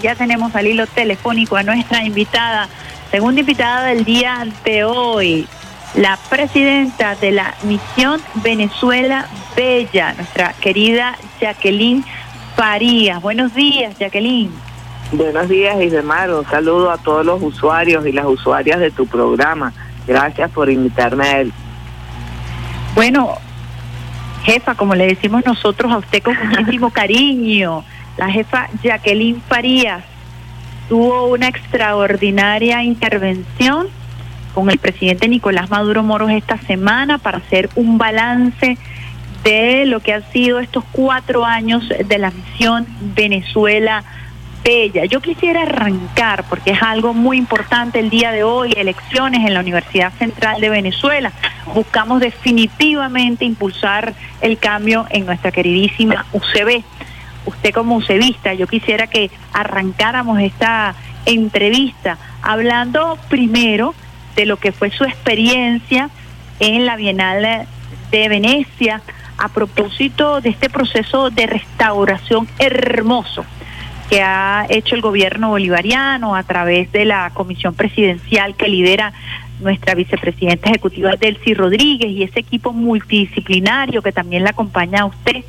y ya tenemos al hilo telefónico a nuestra invitada, segunda invitada del día de hoy, la presidenta de la Misión Venezuela Bella, nuestra querida Jacqueline Farías. Buenos días, Jacqueline. Buenos días, Isdemar. Un saludo a todos los usuarios y las usuarias de tu programa. Gracias por invitarme a él. Bueno, jefa, como le decimos nosotros a usted con muchísimo cariño, la jefa Jacqueline Farías tuvo una extraordinaria intervención con el presidente Nicolás Maduro Moros esta semana para hacer un balance de lo que han sido estos cuatro años de la misión Venezuela Bella. Yo quisiera arrancar, porque es algo muy importante el día de hoy, elecciones en la Universidad Central de Venezuela. Buscamos definitivamente impulsar el cambio en nuestra queridísima UCB. Usted como UCBista, yo quisiera que arrancáramos esta entrevista hablando primero de lo que fue su experiencia en la Bienal de Venecia a propósito de este proceso de restauración hermoso que ha hecho el gobierno bolivariano a través de la comisión presidencial que lidera nuestra vicepresidenta ejecutiva Delcy Rodríguez y ese equipo multidisciplinario que también la acompaña a usted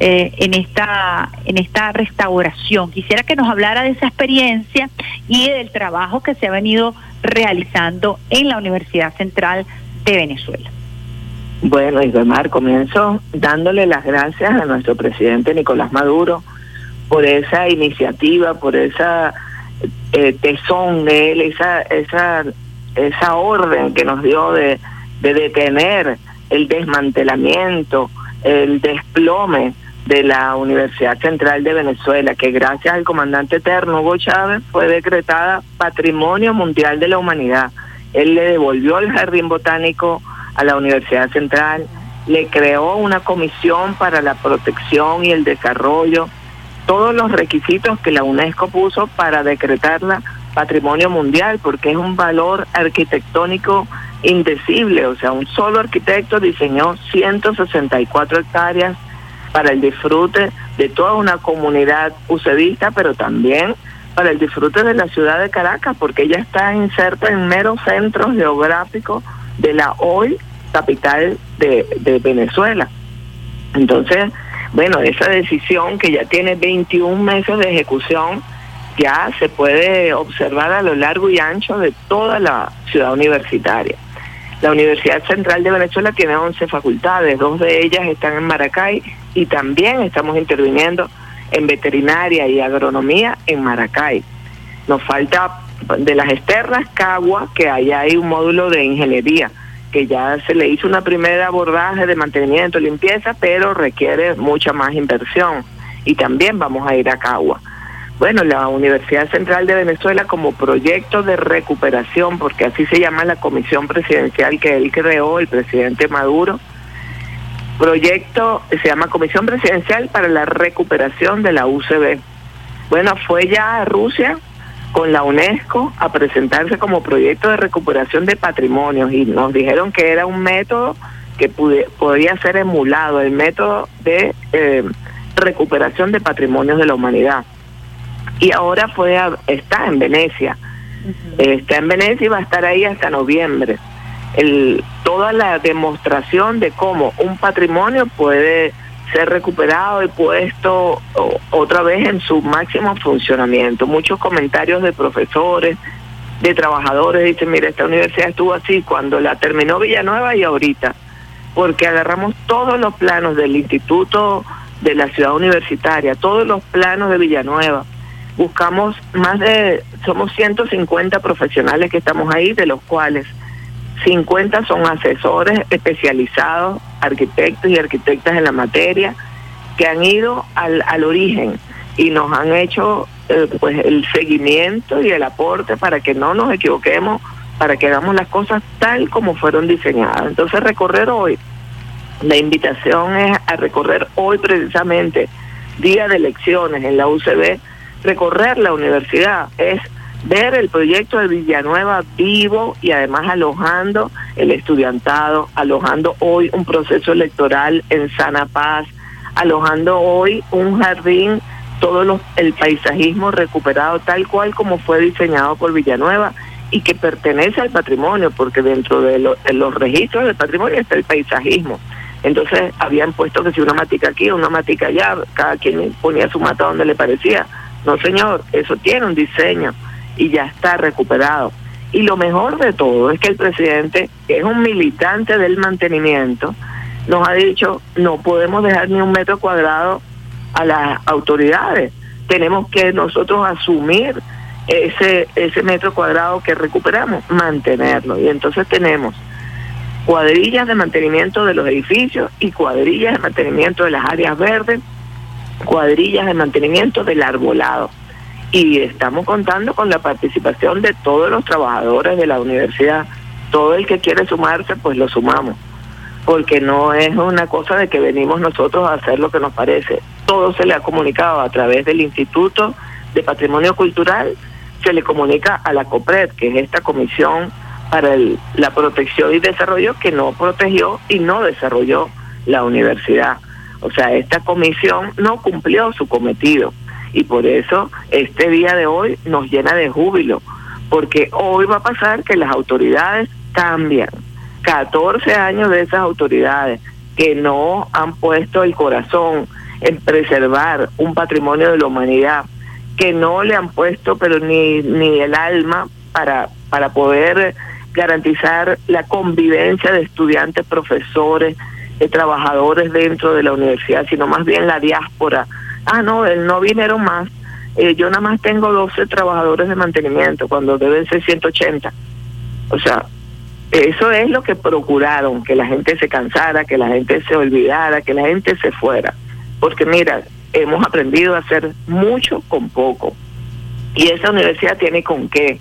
eh, en esta en esta restauración. Quisiera que nos hablara de esa experiencia y del trabajo que se ha venido realizando en la Universidad Central de Venezuela. Bueno, Isabel, comienzo dándole las gracias a nuestro presidente Nicolás Maduro por esa iniciativa, por esa eh, tesón de él, esa, esa, esa orden que nos dio de, de detener el desmantelamiento, el desplome de la Universidad Central de Venezuela, que gracias al comandante eterno Hugo Chávez fue decretada Patrimonio Mundial de la Humanidad. Él le devolvió el jardín botánico a la Universidad Central, le creó una comisión para la protección y el desarrollo todos los requisitos que la UNESCO puso para decretarla patrimonio mundial, porque es un valor arquitectónico indecible, o sea, un solo arquitecto diseñó 164 hectáreas para el disfrute de toda una comunidad ucedista, pero también para el disfrute de la ciudad de Caracas, porque ella está inserta en mero centro geográfico de la hoy capital de, de Venezuela. Entonces, bueno, esa decisión que ya tiene 21 meses de ejecución, ya se puede observar a lo largo y ancho de toda la ciudad universitaria. La Universidad Central de Venezuela tiene 11 facultades, dos de ellas están en Maracay y también estamos interviniendo en veterinaria y agronomía en Maracay. Nos falta de las externas Cagua, que allá hay un módulo de ingeniería que ya se le hizo una primera abordaje de mantenimiento, limpieza, pero requiere mucha más inversión. Y también vamos a ir a Cagua. Bueno, la Universidad Central de Venezuela como proyecto de recuperación, porque así se llama la comisión presidencial que él creó, el presidente Maduro, proyecto se llama Comisión Presidencial para la Recuperación de la UCB. Bueno, fue ya a Rusia con la UNESCO a presentarse como proyecto de recuperación de patrimonios y nos dijeron que era un método que podía ser emulado, el método de eh, recuperación de patrimonios de la humanidad. Y ahora fue está en Venecia, está en Venecia y va a estar ahí hasta noviembre. El, toda la demostración de cómo un patrimonio puede ser recuperado y puesto otra vez en su máximo funcionamiento. Muchos comentarios de profesores, de trabajadores, dicen, mira, esta universidad estuvo así cuando la terminó Villanueva y ahorita, porque agarramos todos los planos del instituto de la ciudad universitaria, todos los planos de Villanueva. Buscamos más de, somos 150 profesionales que estamos ahí, de los cuales 50 son asesores especializados, arquitectos y arquitectas en la materia, que han ido al, al origen y nos han hecho eh, pues el seguimiento y el aporte para que no nos equivoquemos, para que hagamos las cosas tal como fueron diseñadas. Entonces recorrer hoy, la invitación es a recorrer hoy precisamente, día de elecciones en la UCB, recorrer la universidad es ver el proyecto de Villanueva vivo y además alojando el estudiantado, alojando hoy un proceso electoral en sana paz, alojando hoy un jardín todo el paisajismo recuperado tal cual como fue diseñado por Villanueva y que pertenece al patrimonio, porque dentro de, los registros del patrimonio está el paisajismo. Entonces habían puesto que si una matica aquí, una matica allá, cada quien ponía su mata donde le parecía. No, señor, eso tiene un diseño y ya está recuperado. Y lo mejor de todo es que el presidente, que es un militante del mantenimiento, nos ha dicho no podemos dejar ni un metro cuadrado a las autoridades. Tenemos que nosotros asumir ese, ese metro cuadrado que recuperamos, mantenerlo. Y entonces tenemos cuadrillas de mantenimiento de los edificios y cuadrillas de mantenimiento de las áreas verdes, cuadrillas de mantenimiento del arbolado. Y estamos contando con la participación de todos los trabajadores de la universidad. Todo el que quiere sumarse, pues lo sumamos. Porque no es una cosa de que venimos nosotros a hacer lo que nos parece. Todo se le ha comunicado a través del Instituto de Patrimonio Cultural, se le comunica a la COPRED, que es esta comisión para la protección y desarrollo que no protegió y no desarrolló la universidad. O sea, esta comisión no cumplió su cometido y por eso este día de hoy nos llena de júbilo, porque hoy va a pasar que las autoridades cambian. 14 años de esas autoridades que no han puesto el corazón en preservar un patrimonio de la humanidad, que no le han puesto pero ni, ni el alma para, para poder garantizar la convivencia de estudiantes, profesores, de trabajadores dentro de la universidad, sino más bien la diáspora. Ah, no, él no vinieron más. Eh, yo nada más tengo 12 trabajadores de mantenimiento cuando deben ser 180. O sea, eso es lo que procuraron, que la gente se cansara, que la gente se olvidara, que la gente se fuera. Porque mira, hemos aprendido a hacer mucho con poco. Y esa universidad tiene con qué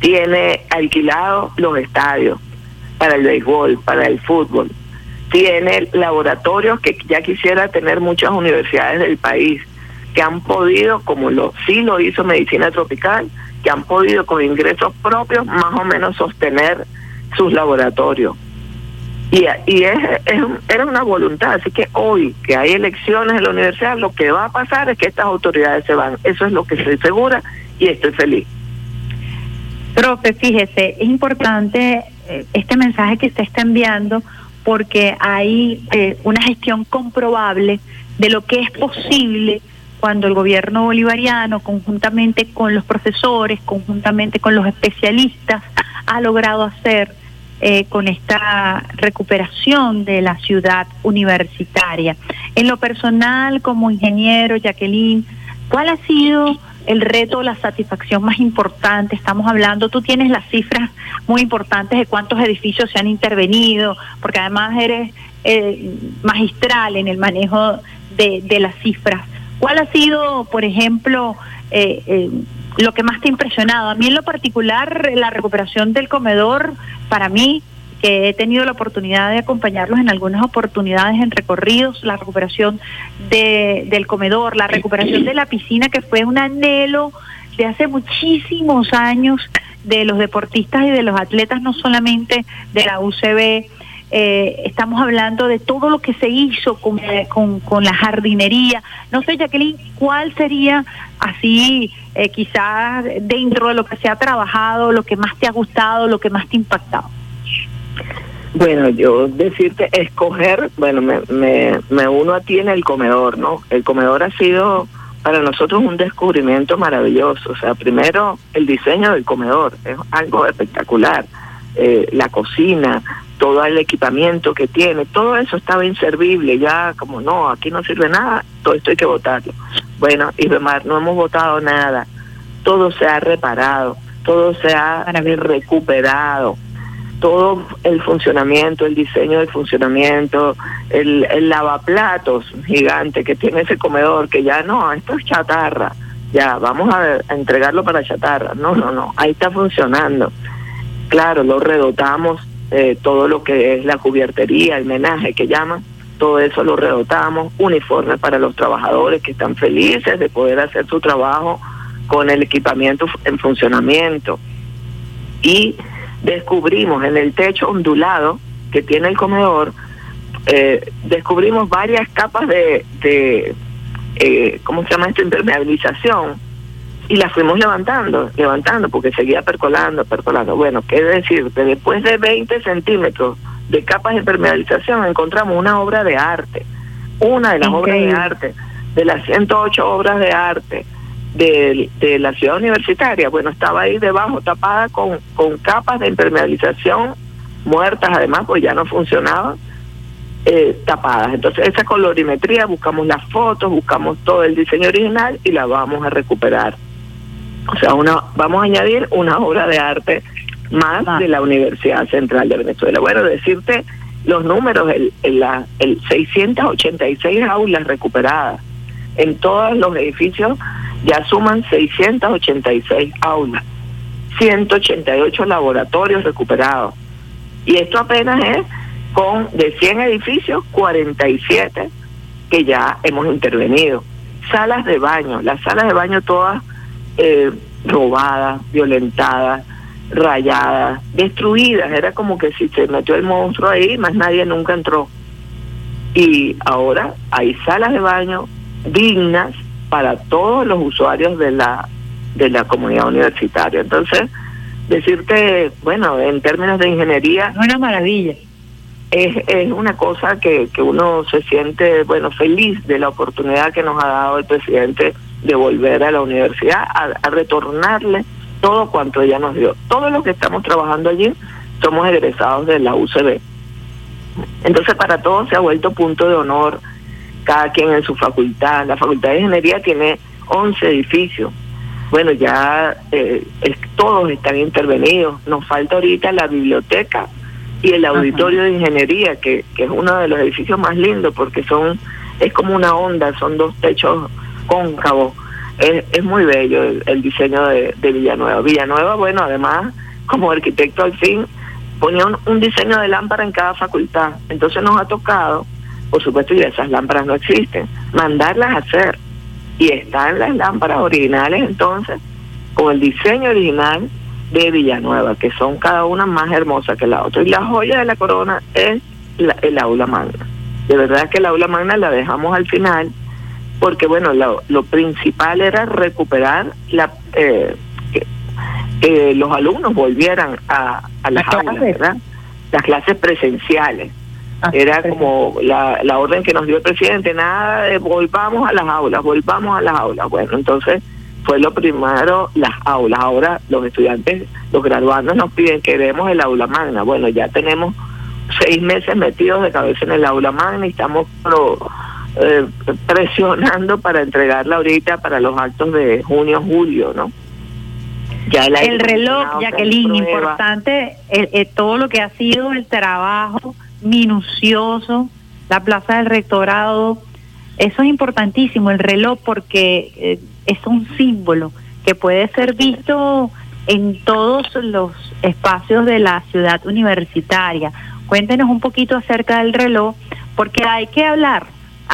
tiene alquilado los estadios para el béisbol, para el fútbol, tiene laboratorios que ya quisiera tener muchas universidades del país, que han podido, como lo sí lo hizo Medicina Tropical, que han podido con ingresos propios más o menos sostener sus laboratorios. Y, y es, era una voluntad, así que hoy que hay elecciones en la universidad, lo que va a pasar es que estas autoridades se van. Eso es lo que estoy segura y estoy feliz. Profe, fíjese, es importante eh, este mensaje que usted está enviando porque hay eh, una gestión comprobable de lo que es posible cuando el gobierno bolivariano, conjuntamente con los profesores, conjuntamente con los especialistas, ha logrado hacer eh, con esta recuperación de la ciudad universitaria. En lo personal, como ingeniero, Jacqueline, ¿cuál ha sido el reto, la satisfacción más importante. Estamos hablando, tú tienes las cifras muy importantes de cuántos edificios se han intervenido, porque además eres eh, magistral en el manejo de, de, las cifras. ¿Cuál ha sido, por ejemplo, eh, eh, lo que más te ha impresionado? A mí en lo particular, la recuperación del comedor, para mí, que he tenido la oportunidad de acompañarlos en algunas oportunidades en recorridos, la recuperación de, del comedor, la recuperación de la piscina, que fue un anhelo de hace muchísimos años de los deportistas y de los atletas, no solamente de la UCB. Eh, estamos hablando de todo lo que se hizo con, con, la jardinería. No sé, Jacqueline, ¿cuál sería así, eh, quizás dentro de lo que se ha trabajado, lo que más te ha gustado, lo que más te ha impactado? Bueno, yo decirte, escoger, bueno, me, me, me uno a ti en el comedor, ¿no? El comedor ha sido para nosotros un descubrimiento maravilloso. O sea, primero el diseño del comedor, es algo espectacular. Eh, la cocina, todo el equipamiento que tiene, todo eso estaba inservible, ya como no, aquí no sirve nada, todo esto hay que votarlo. Bueno, y demás, no hemos votado nada, todo se ha reparado, todo se ha recuperado todo el funcionamiento, el diseño del funcionamiento, el, lavaplatos gigante que tiene ese comedor, que ya no, esto es chatarra, ya, vamos a, entregarlo para chatarra. No, no, no, ahí está funcionando. Claro, lo redotamos, eh, todo lo que es la cubiertería, el menaje que llaman, todo eso lo redotamos, uniformes para los trabajadores que están felices de poder hacer su trabajo con el equipamiento en funcionamiento. Y descubrimos en el techo ondulado que tiene el comedor, eh, descubrimos varias capas de, eh, ¿cómo se llama esto? Impermeabilización. Y la fuimos levantando, levantando, porque seguía percolando, percolando. Bueno, ¿qué decir? Después de 20 centímetros de capas de impermeabilización encontramos una obra de arte, una de las obras de arte, de las 108 obras de arte de, de la ciudad universitaria. Bueno, estaba ahí debajo, tapada con, con capas de impermeabilización muertas, además, pues ya no funcionaban eh, tapadas. Entonces esa colorimetría, buscamos las fotos, buscamos todo el diseño original y la vamos a recuperar. O sea, una, vamos a añadir una obra de arte más de la Universidad Central de Venezuela. Bueno, decirte los números, el, el, la, el 686 aulas recuperadas en todos los edificios ya suman 686 aulas, 188 laboratorios recuperados. Y esto apenas es con de 100 edificios, 47 que ya hemos intervenido. Salas de baño, las salas de baño todas eh, robadas, violentadas, rayadas, destruidas. Era como que si se metió el monstruo ahí, más nadie nunca entró. Y ahora hay salas de baño dignas para todos los usuarios de la de la comunidad universitaria. Entonces, decirte, bueno, en términos de ingeniería... Una maravilla es, es una cosa que, que uno se siente, bueno, feliz de la oportunidad que nos ha dado el presidente de volver a la universidad, a, retornarle todo cuanto ella nos dio. Todos los que estamos trabajando allí somos egresados de la UCB. Entonces para todos se ha vuelto punto de honor, cada quien en su facultad. La Facultad de Ingeniería tiene 11 edificios. Bueno, ya eh, todos están intervenidos. Nos falta ahorita la biblioteca y el auditorio de ingeniería, que, que es uno de los edificios más lindos porque son es como una onda, son dos techos cóncavos. Es, es muy bello el, diseño de, Villanueva. Villanueva, bueno, además, como arquitecto al fin, ponía un, diseño de lámpara en cada facultad. Entonces nos ha tocado, por supuesto, y esas lámparas no existen, mandarlas a hacer. Y están las lámparas originales, entonces, con el diseño original de Villanueva, que son cada una más hermosa que la otra. Y la joya de la corona es el aula magna. De verdad que el aula magna la dejamos al final, porque bueno, lo, principal era recuperar la eh, que, los alumnos volvieran a, a las, aulas, ¿verdad? Las clases presenciales. Ah, era como la, la orden que nos dio el presidente, nada de volvamos a las aulas, volvamos a las aulas. Bueno, entonces fue lo primero las aulas. Ahora los estudiantes, los graduandos nos piden que demos el aula magna. Bueno, ya tenemos seis meses metidos de cabeza en el aula magna y estamos eh, presionando para entregarla ahorita para los actos de junio, julio, ¿no? Ya el reloj, Jacqueline, importante eh, todo lo que ha sido el trabajo minucioso, la plaza del rectorado, eso es importantísimo, el reloj, porque eh, es un símbolo que puede ser visto en todos los espacios de la ciudad universitaria. Cuéntenos un poquito acerca del reloj, porque hay que hablar.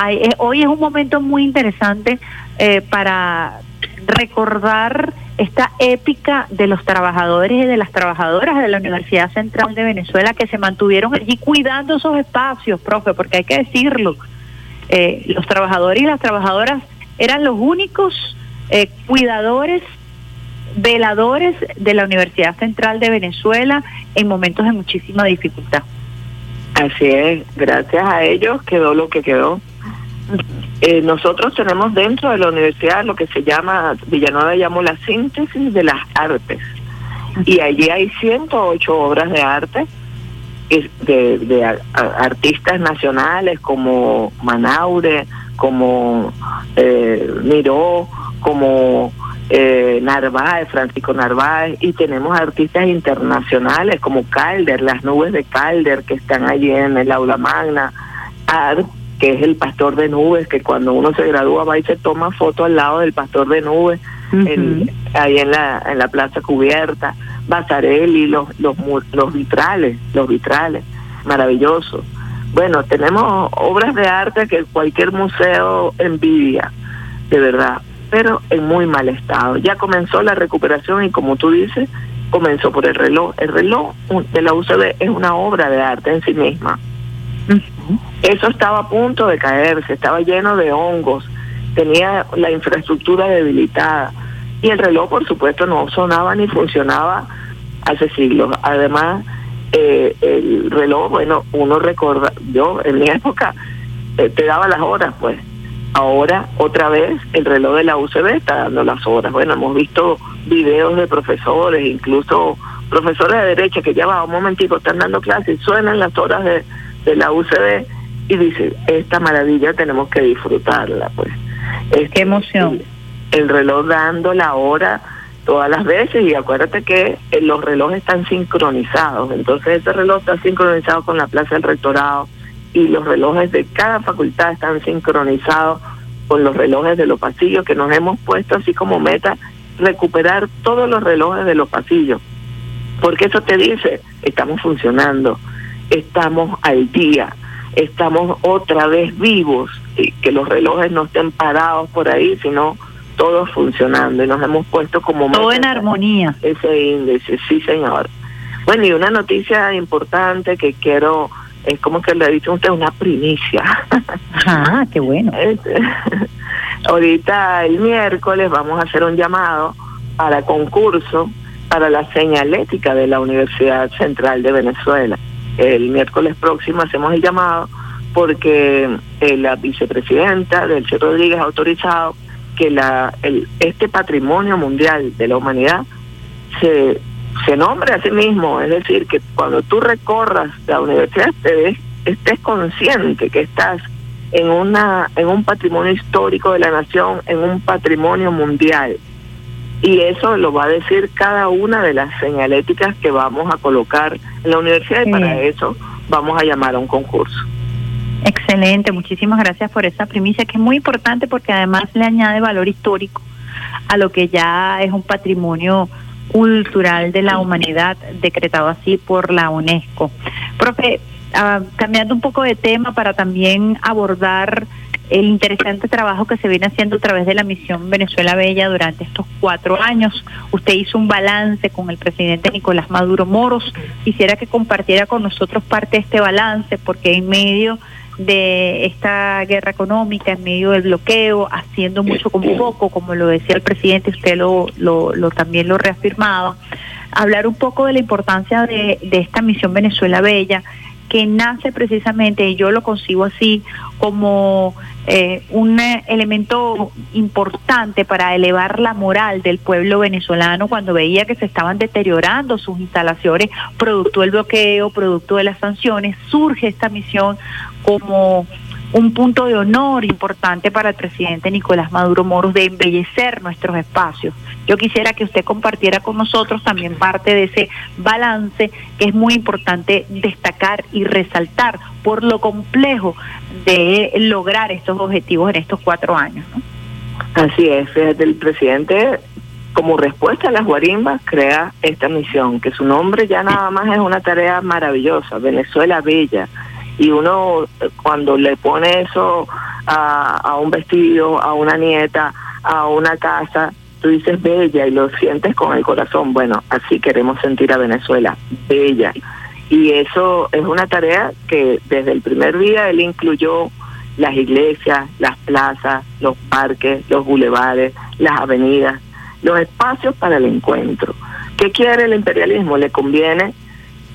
Eh, hoy es un momento muy interesante eh, para recordar esta épica de los trabajadores y de las trabajadoras de la Universidad Central de Venezuela que se mantuvieron allí cuidando esos espacios, profe, porque hay que decirlo. Eh, los trabajadores y las trabajadoras eran los únicos eh, cuidadores, veladores de la Universidad Central de Venezuela en momentos de muchísima dificultad. Así es, gracias a ellos quedó lo que quedó. Eh, nosotros tenemos dentro de la universidad lo que se llama, Villanueva llamó la síntesis de las artes. Y allí hay 108 obras de arte de, de artistas nacionales como Manaure, como eh, Miró, como eh, Narváez, Francisco Narváez, y tenemos artistas internacionales como Calder, las nubes de Calder que están allí en el aula magna, que es el pastor de nubes, que cuando uno se gradúa va y se toma foto al lado del pastor de nubes, ahí en la, en la plaza cubierta, Basarelli, los, los, los vitrales, los vitrales, maravillosos. Bueno, tenemos obras de arte que cualquier museo envidia, de verdad pero en muy mal estado. Ya comenzó la recuperación y como tú dices, comenzó por el reloj. El reloj de la UCB es una obra de arte en sí misma. Eso estaba a punto de caerse, estaba lleno de hongos, tenía la infraestructura debilitada y el reloj, por supuesto, no sonaba ni funcionaba hace siglos. Además, eh, el reloj, bueno, uno recuerda, yo en mi época eh, te daba las horas, pues. Ahora, otra vez, el reloj de la UCB está dando las horas. Bueno, hemos visto videos de profesores, incluso profesores de derecha que ya va un momentito, están dando clases, suenan las horas de, de la UCB y dicen, esta maravilla tenemos que disfrutarla, pues. Qué este, emoción. El, reloj dando la hora todas las veces y acuérdate que eh, los relojes están sincronizados, entonces ese reloj está sincronizado con la plaza del rectorado y los relojes de cada facultad están sincronizados con los relojes de los pasillos que nos hemos puesto así como meta recuperar todos los relojes de los pasillos, porque eso te dice, estamos funcionando, estamos al día, estamos otra vez vivos, y que los relojes no estén parados por ahí, sino todos funcionando y nos hemos puesto como... Todo en armonía. Ese índice, sí señor. Bueno, y una noticia importante que quiero, es como que le ha dicho usted, una primicia. Ah, qué bueno. Este, ahorita el miércoles vamos a hacer un llamado para concurso para la señalética de la Universidad Central de Venezuela el miércoles próximo hacemos el llamado porque eh, la vicepresidenta del Rodríguez ha autorizado que la, el, este patrimonio mundial de la humanidad se, se nombre a sí mismo, es decir, que cuando tú recorras la universidad te estés consciente que estás en una en un patrimonio histórico de la nación, en un patrimonio mundial. Y eso lo va a decir cada una de las señaléticas que vamos a colocar en la universidad y para eso vamos a llamar a un concurso. Excelente, muchísimas gracias por esa primicia que es muy importante porque además le añade valor histórico a lo que ya es un patrimonio cultural de la humanidad decretado así por la UNESCO. Profe, ah, cambiando un poco de tema para también abordar el interesante trabajo que se viene haciendo a través de la misión Venezuela Bella durante estos cuatro años. Usted hizo un balance con el presidente Nicolás Maduro Moros. Quisiera que compartiera con nosotros parte de este balance, porque en medio de esta guerra económica, en medio del bloqueo, haciendo mucho con poco, como lo decía el presidente, usted lo, lo, también lo reafirmaba, hablar un poco de la importancia de esta misión Venezuela Bella que nace precisamente, y yo lo consigo así, como eh, un elemento importante para elevar la moral del pueblo venezolano cuando veía que se estaban deteriorando sus instalaciones producto del bloqueo, producto de las sanciones, surge esta misión como un punto de honor importante para el presidente Nicolás Maduro Moros de embellecer nuestros espacios. Yo quisiera que usted compartiera con nosotros también parte de ese balance que es muy importante destacar y resaltar por lo complejo de lograr estos objetivos en estos cuatro años. Así es, el presidente como respuesta a las guarimbas crea esta misión, que su nombre ya nada más es una tarea maravillosa, Venezuela Bella y uno cuando le pone eso a, a un vestido, a una nieta, a una casa, tú dices bella y lo sientes con el corazón. Bueno, así queremos sentir a Venezuela, bella. Y eso es una tarea que desde el primer día él incluyó las iglesias, las plazas, los parques, los bulevares, las avenidas, los espacios para el encuentro. ¿Qué quiere el imperialismo? Le conviene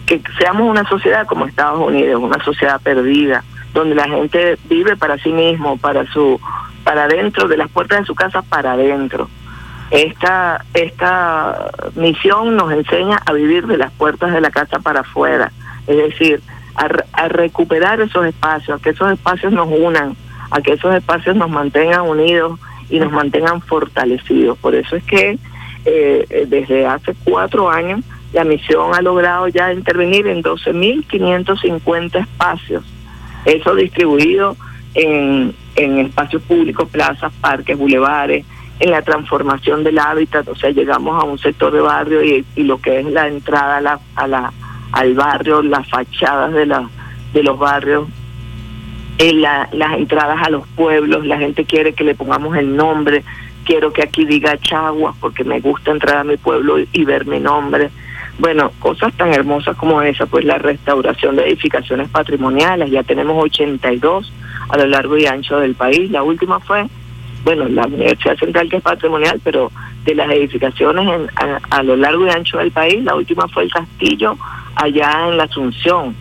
que seamos una sociedad como Estados Unidos, una sociedad perdida, donde la gente vive para sí mismo, para su, para dentro de las puertas de su casa, para adentro. Esta, esta misión nos enseña a vivir de las puertas de la casa para afuera, es decir, a, a recuperar esos espacios, a que esos espacios nos unan, a que esos espacios nos mantengan unidos y nos mantengan fortalecidos. Por eso es que eh, desde hace cuatro años la misión ha logrado ya intervenir en 12.550 espacios, eso distribuido en, en espacios públicos, plazas, parques, bulevares, en la transformación del hábitat, o sea, llegamos a un sector de barrio y, lo que es la entrada a la, a la, al barrio, las fachadas de, la, de los barrios, la, las entradas a los pueblos, la gente quiere que le pongamos el nombre, quiero que aquí diga Chagua porque me gusta entrar a mi pueblo y ver mi nombre. Bueno, cosas tan hermosas como esa, pues la restauración de edificaciones patrimoniales, ya tenemos 82 a lo largo y ancho del país. La última fue bueno, la Universidad Central que es patrimonial, pero de las edificaciones en, a, lo largo y ancho del país, la última fue el castillo allá en la Asunción,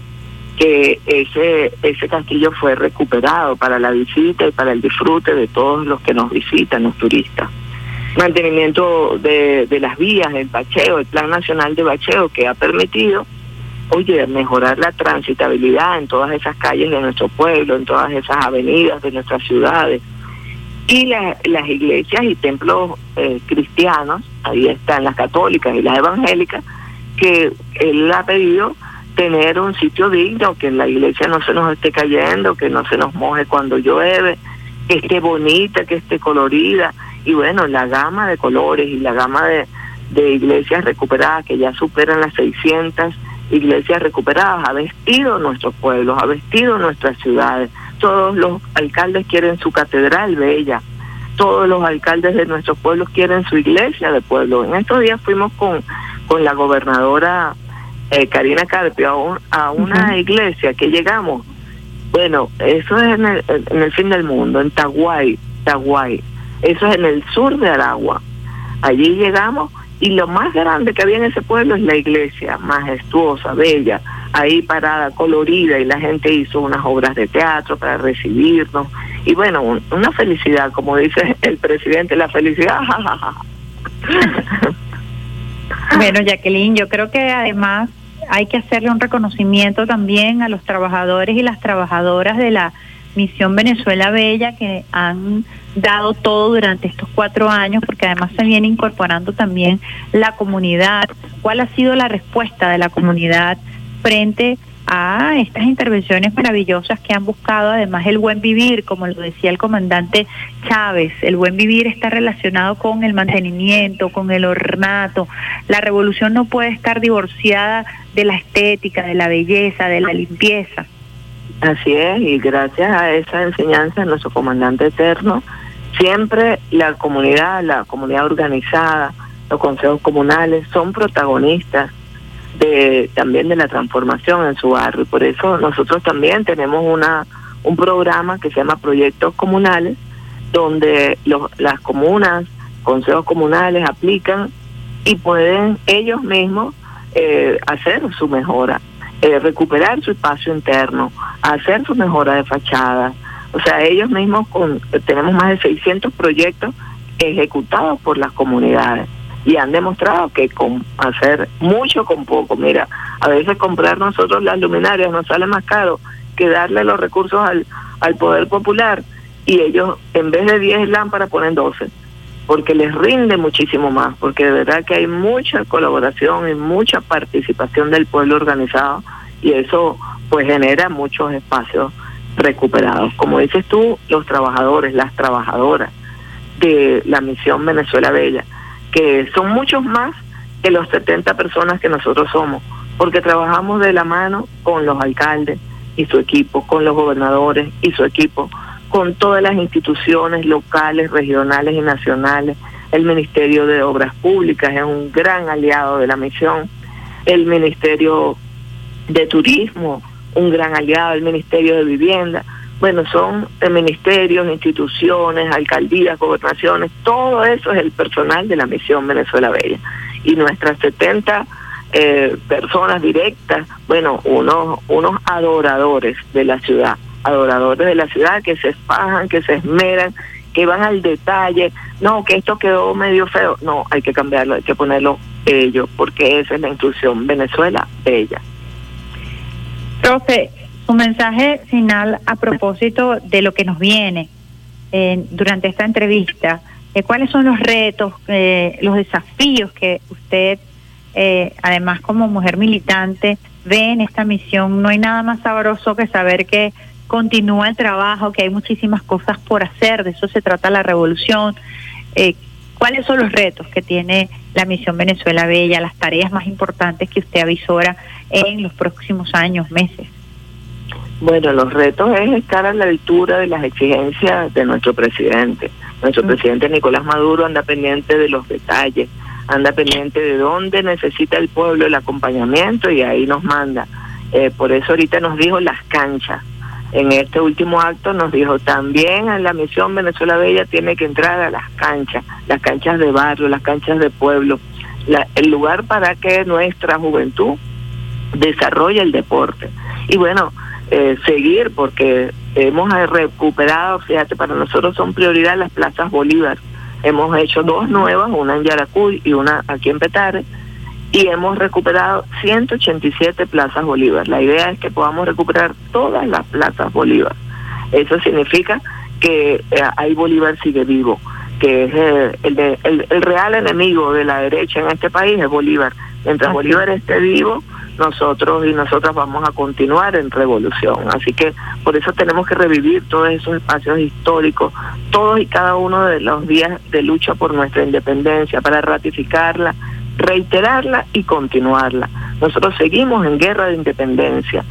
que ese, ese castillo fue recuperado para la visita y para el disfrute de todos los que nos visitan, los turistas. Mantenimiento de, de las vías, el bacheo, el Plan Nacional de Bacheo, que ha permitido oye, mejorar la transitabilidad en todas esas calles de nuestro pueblo, en todas esas avenidas de nuestras ciudades. Y las iglesias y templos eh, cristianos, ahí están las católicas y las evangélicas, que él ha pedido tener un sitio digno, que la iglesia no se nos esté cayendo, que no se nos moje cuando llueve, que esté bonita, que esté colorida. Y bueno, la gama de colores y la gama de, de iglesias recuperadas, que ya superan las 600, iglesias recuperadas, ha vestido nuestros pueblos, ha vestido nuestras ciudades. Todos los alcaldes quieren su catedral bella, todos los alcaldes de nuestros pueblos quieren su iglesia de pueblo. En estos días fuimos con, con la gobernadora eh, Karina Carpio a, una iglesia que llegamos. Bueno, eso es en el, en el fin del mundo, en Taguay, Taguay. Eso es en el sur de Aragua. Allí llegamos y lo más grande que había en ese pueblo es la iglesia, majestuosa, bella, ahí parada, colorida, y la gente hizo unas obras de teatro para recibirnos. Y bueno, una felicidad, como dice el presidente, la felicidad. bueno, Jacqueline, yo creo que además hay que hacerle un reconocimiento también a los trabajadores y las trabajadoras de la Misión Venezuela Bella que han dado todo durante estos cuatro años, porque además se viene incorporando también la comunidad. ¿Cuál ha sido la respuesta de la comunidad frente a estas intervenciones maravillosas que han buscado además el buen vivir, como lo decía el comandante Chávez, el buen vivir está relacionado con el mantenimiento, con el ornato. La revolución no puede estar divorciada de la estética, de la belleza, de la limpieza. Así es, y gracias a esa enseñanza de nuestro comandante eterno, siempre la comunidad, la comunidad organizada, los consejos comunales son protagonistas de también de la transformación en su barrio. Por eso nosotros también tenemos una un programa que se llama Proyectos Comunales, donde los, las comunas, consejos comunales aplican y pueden ellos mismos eh, hacer su mejora. Eh, recuperar su espacio interno, hacer su mejora de fachada. O sea, ellos mismos con, tenemos más de 600 proyectos ejecutados por las comunidades y han demostrado que con hacer mucho con poco, mira, a veces comprar nosotros las luminarias nos sale más caro que darle los recursos al, al poder popular y ellos en vez de 10 lámparas ponen 12 porque les rinde muchísimo más, porque de verdad que hay mucha colaboración y mucha participación del pueblo organizado y eso pues genera muchos espacios recuperados. Como dices tú, los trabajadores, las trabajadoras de la misión Venezuela Bella, que son muchos más que los 70 personas que nosotros somos, porque trabajamos de la mano con los alcaldes y su equipo, con los gobernadores y su equipo, con todas las instituciones locales, regionales y nacionales. El Ministerio de Obras Públicas es un gran aliado de la misión. El Ministerio de Turismo, un gran aliado del Ministerio de Vivienda. Bueno, son ministerios, instituciones, alcaldías, gobernaciones, todo eso es el personal de la misión Venezuela Bella. Y nuestras 70 eh, personas directas, bueno, unos, unos adoradores de la ciudad, adoradores de la ciudad que se espajan, que se esmeran, que van al detalle, no, que esto quedó medio feo, no, hay que cambiarlo, hay que ponerlo ellos, porque esa es la instrucción, Venezuela Bella. Profe, su mensaje final a propósito de lo que nos viene eh, durante esta entrevista, eh, ¿cuáles son los retos, eh, los desafíos que usted, además como mujer militante, ve en esta misión? No hay nada más sabroso que saber que continúa el trabajo, que hay muchísimas cosas por hacer, de eso se trata la revolución. ¿Cuáles son los retos que tiene la misión Venezuela Bella, las tareas más importantes que usted avisora en los próximos años, meses? Bueno, los retos es estar a la altura de las exigencias de nuestro presidente. Nuestro presidente Nicolás Maduro anda pendiente de los detalles, anda pendiente de dónde necesita el pueblo el acompañamiento y ahí nos manda. Eh, por eso ahorita nos dijo las canchas. En este último acto nos dijo también en la misión Venezuela Bella tiene que entrar a las canchas, las canchas de barrio, las canchas de pueblo, el lugar para que nuestra juventud desarrolle el deporte. Y bueno, eh, seguir porque hemos recuperado, fíjate, para nosotros son prioridad las plazas Bolívar. Hemos hecho dos nuevas, una en Yaracuy y una aquí en Petare, y hemos recuperado 187 plazas Bolívar. La idea es que podamos recuperar todas las plazas Bolívar. Eso significa que eh, ahí Bolívar sigue vivo, que es eh, el, el, real enemigo de la derecha en este país es Bolívar. Mientras Bolívar esté vivo, nosotros y nosotras vamos a continuar en revolución. Así que por eso tenemos que revivir todos esos espacios históricos, todos y cada uno de los días de lucha por nuestra independencia, para ratificarla, reiterarla y continuarla. Nosotros seguimos en guerra de independencia.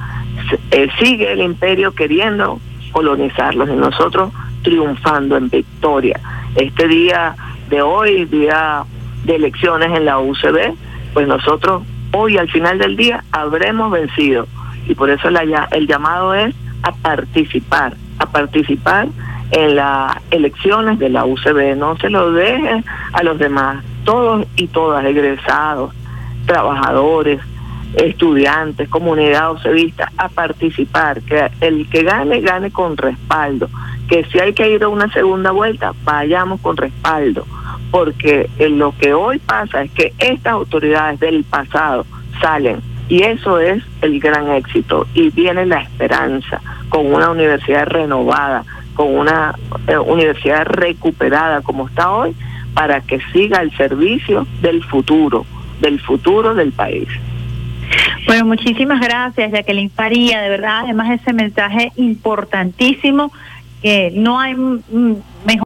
Eh, sigue el imperio queriendo colonizarlos y nosotros triunfando en victoria. Este día de hoy, día de elecciones en la UCB, pues nosotros hoy al final del día habremos vencido. Y por eso la, el llamado es a participar, a participar en las elecciones de la UCB. No se lo dejen a los demás, todos y todas, egresados, trabajadores, estudiantes, comunidad UCBista, a participar, que el que gane, gane con respaldo, que si hay que ir a una segunda vuelta, vayamos con respaldo porque lo que hoy pasa es que estas autoridades del pasado salen y eso es el gran éxito y viene la esperanza con una universidad renovada, con una eh, universidad recuperada como está hoy para que siga el servicio del futuro, del futuro del país. Bueno, muchísimas gracias, Jacqueline Faría, de verdad, además ese mensaje importantísimo que no hay